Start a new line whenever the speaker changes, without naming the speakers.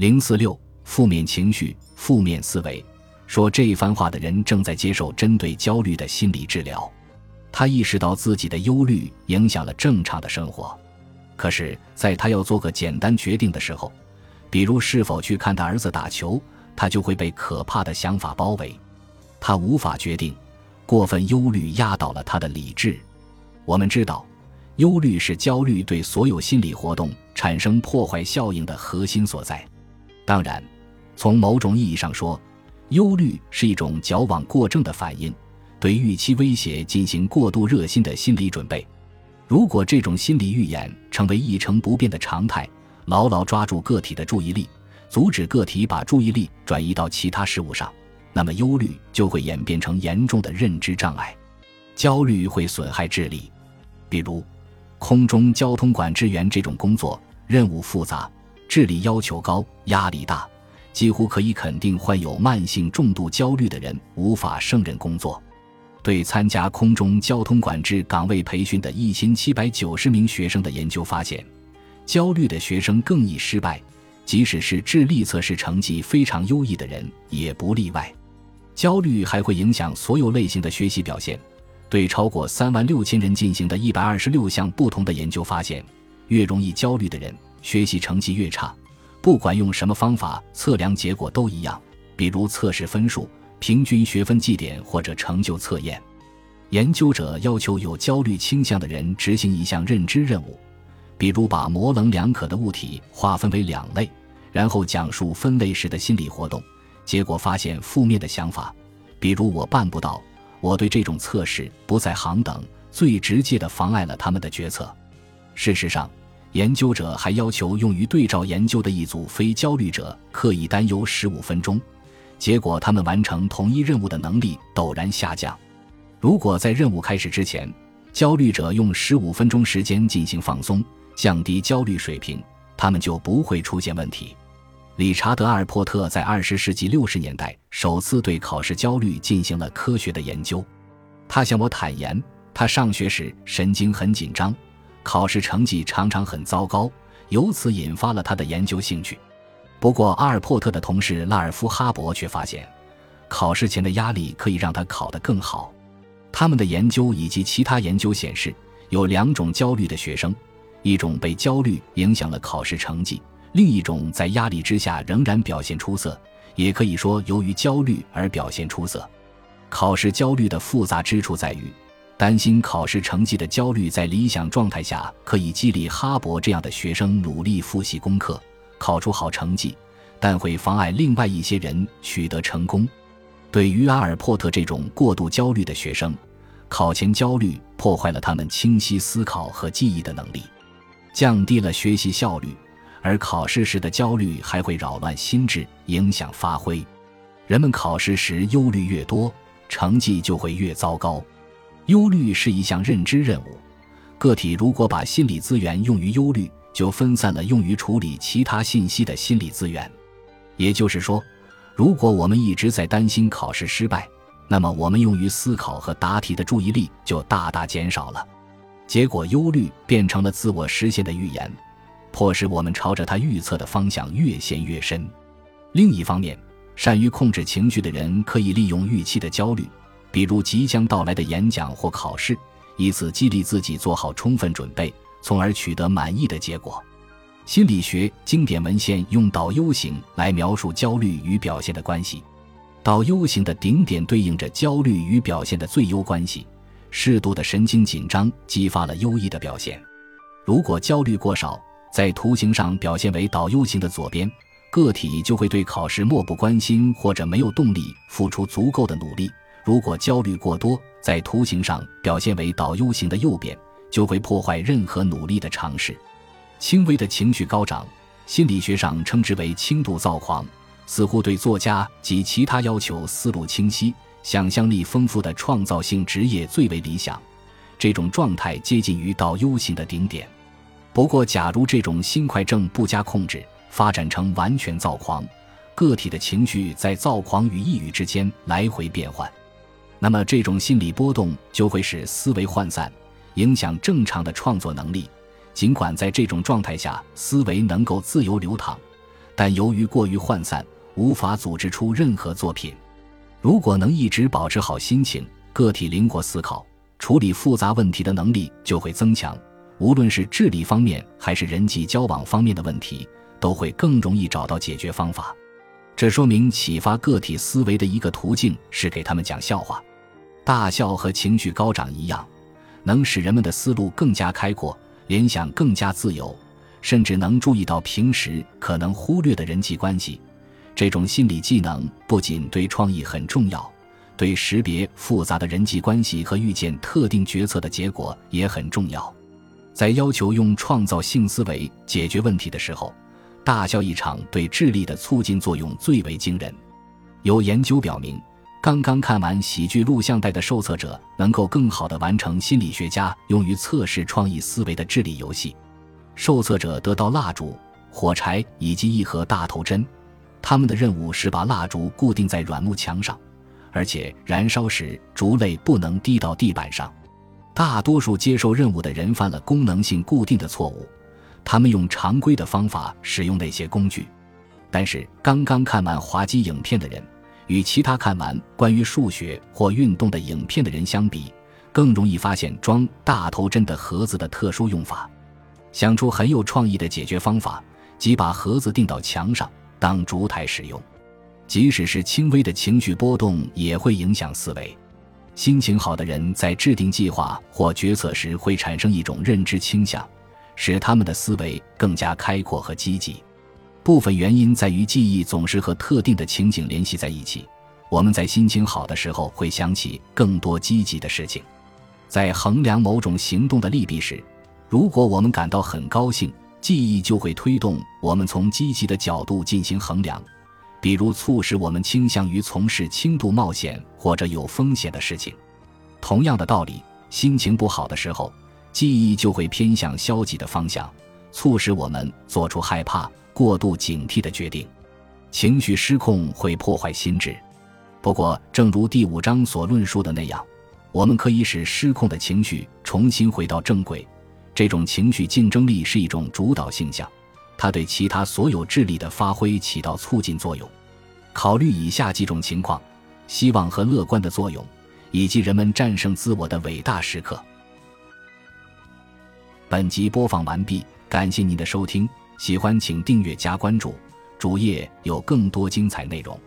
零四六负面情绪、负面思维。说这一番话的人正在接受针对焦虑的心理治疗。他意识到自己的忧虑影响了正常的生活，可是，在他要做个简单决定的时候，比如是否去看他儿子打球，他就会被可怕的想法包围。他无法决定，过分忧虑压倒了他的理智。我们知道，忧虑是焦虑对所有心理活动产生破坏效应的核心所在。当然，从某种意义上说，忧虑是一种矫枉过正的反应，对预期威胁进行过度热心的心理准备。如果这种心理预演成为一成不变的常态，牢牢抓住个体的注意力，阻止个体把注意力转移到其他事物上，那么忧虑就会演变成严重的认知障碍。焦虑会损害智力，比如空中交通管制员这种工作任务复杂，智力要求高，压力大。几乎可以肯定，患有慢性重度焦虑的人无法胜任工作。对参加空中交通管制岗位培训的一千七百九十名学生的研究发现，焦虑的学生更易失败，即使是智力测试成绩非常优异的人也不例外。焦虑还会影响所有类型的学习表现。对超过三万六千人进行的一百二十六项不同的研究发现，越容易焦虑的人，学习成绩越差。不管用什么方法测量，结果都一样。比如测试分数、平均学分绩点或者成就测验。研究者要求有焦虑倾向的人执行一项认知任务，比如把模棱两可的物体划分为两类，然后讲述分类时的心理活动。结果发现，负面的想法，比如“我办不到”“我对这种测试不在行”等，最直接地妨碍了他们的决策。事实上。研究者还要求用于对照研究的一组非焦虑者刻意担忧十五分钟，结果他们完成同一任务的能力陡然下降。如果在任务开始之前，焦虑者用十五分钟时间进行放松，降低焦虑水平，他们就不会出现问题。理查德·阿尔珀特在二十世纪六十年代首次对考试焦虑进行了科学的研究。他向我坦言，他上学时神经很紧张。考试成绩常常很糟糕，由此引发了他的研究兴趣。不过，阿尔珀特的同事拉尔夫·哈勃却发现，考试前的压力可以让他考得更好。他们的研究以及其他研究显示，有两种焦虑的学生：一种被焦虑影响了考试成绩，另一种在压力之下仍然表现出色，也可以说由于焦虑而表现出色。考试焦虑的复杂之处在于。担心考试成绩的焦虑，在理想状态下可以激励哈勃这样的学生努力复习功课，考出好成绩，但会妨碍另外一些人取得成功。对于阿尔珀特这种过度焦虑的学生，考前焦虑破坏了他们清晰思考和记忆的能力，降低了学习效率；而考试时的焦虑还会扰乱心智，影响发挥。人们考试时忧虑越多，成绩就会越糟糕。忧虑是一项认知任务，个体如果把心理资源用于忧虑，就分散了用于处理其他信息的心理资源。也就是说，如果我们一直在担心考试失败，那么我们用于思考和答题的注意力就大大减少了。结果，忧虑变成了自我实现的预言，迫使我们朝着他预测的方向越陷越深。另一方面，善于控制情绪的人可以利用预期的焦虑。比如即将到来的演讲或考试，以此激励自己做好充分准备，从而取得满意的结果。心理学经典文献用导 U 型来描述焦虑与表现的关系。导 U 型的顶点对应着焦虑与表现的最优关系。适度的神经紧张激发了优异的表现。如果焦虑过少，在图形上表现为导 U 型的左边，个体就会对考试漠不关心或者没有动力付出足够的努力。如果焦虑过多，在图形上表现为导 U 型的右边，就会破坏任何努力的尝试。轻微的情绪高涨，心理学上称之为轻度躁狂，似乎对作家及其他要求思路清晰、想象力丰富的创造性职业最为理想。这种状态接近于导 U 型的顶点。不过，假如这种心快症不加控制，发展成完全躁狂，个体的情绪在躁狂与抑郁之间来回变换。那么，这种心理波动就会使思维涣散，影响正常的创作能力。尽管在这种状态下，思维能够自由流淌，但由于过于涣散，无法组织出任何作品。如果能一直保持好心情，个体灵活思考、处理复杂问题的能力就会增强。无论是智力方面还是人际交往方面的问题，都会更容易找到解决方法。这说明启发个体思维的一个途径是给他们讲笑话。大笑和情绪高涨一样，能使人们的思路更加开阔，联想更加自由，甚至能注意到平时可能忽略的人际关系。这种心理技能不仅对创意很重要，对识别复杂的人际关系和预见特定决策的结果也很重要。在要求用创造性思维解决问题的时候，大笑一场对智力的促进作用最为惊人。有研究表明，刚刚看完喜剧录像带的受测者能够更好地完成心理学家用于测试创意思维的智力游戏。受测者得到蜡烛、火柴以及一盒大头针。他们的任务是把蜡烛固定在软木墙上，而且燃烧时烛泪不能滴到地板上。大多数接受任务的人犯了功能性固定的错误，他们用常规的方法使用那些工具。但是，刚刚看完滑稽影片的人，与其他看完关于数学或运动的影片的人相比，更容易发现装大头针的盒子的特殊用法，想出很有创意的解决方法，即把盒子钉到墙上。当烛台使用，即使是轻微的情绪波动也会影响思维。心情好的人在制定计划或决策时会产生一种认知倾向，使他们的思维更加开阔和积极。部分原因在于记忆总是和特定的情景联系在一起。我们在心情好的时候会想起更多积极的事情。在衡量某种行动的利弊时，如果我们感到很高兴。记忆就会推动我们从积极的角度进行衡量，比如促使我们倾向于从事轻度冒险或者有风险的事情。同样的道理，心情不好的时候，记忆就会偏向消极的方向，促使我们做出害怕、过度警惕的决定。情绪失控会破坏心智。不过，正如第五章所论述的那样，我们可以使失控的情绪重新回到正轨。这种情绪竞争力是一种主导性象，它对其他所有智力的发挥起到促进作用。考虑以下几种情况：希望和乐观的作用，以及人们战胜自我的伟大时刻。本集播放完毕，感谢您的收听，喜欢请订阅加关注，主页有更多精彩内容。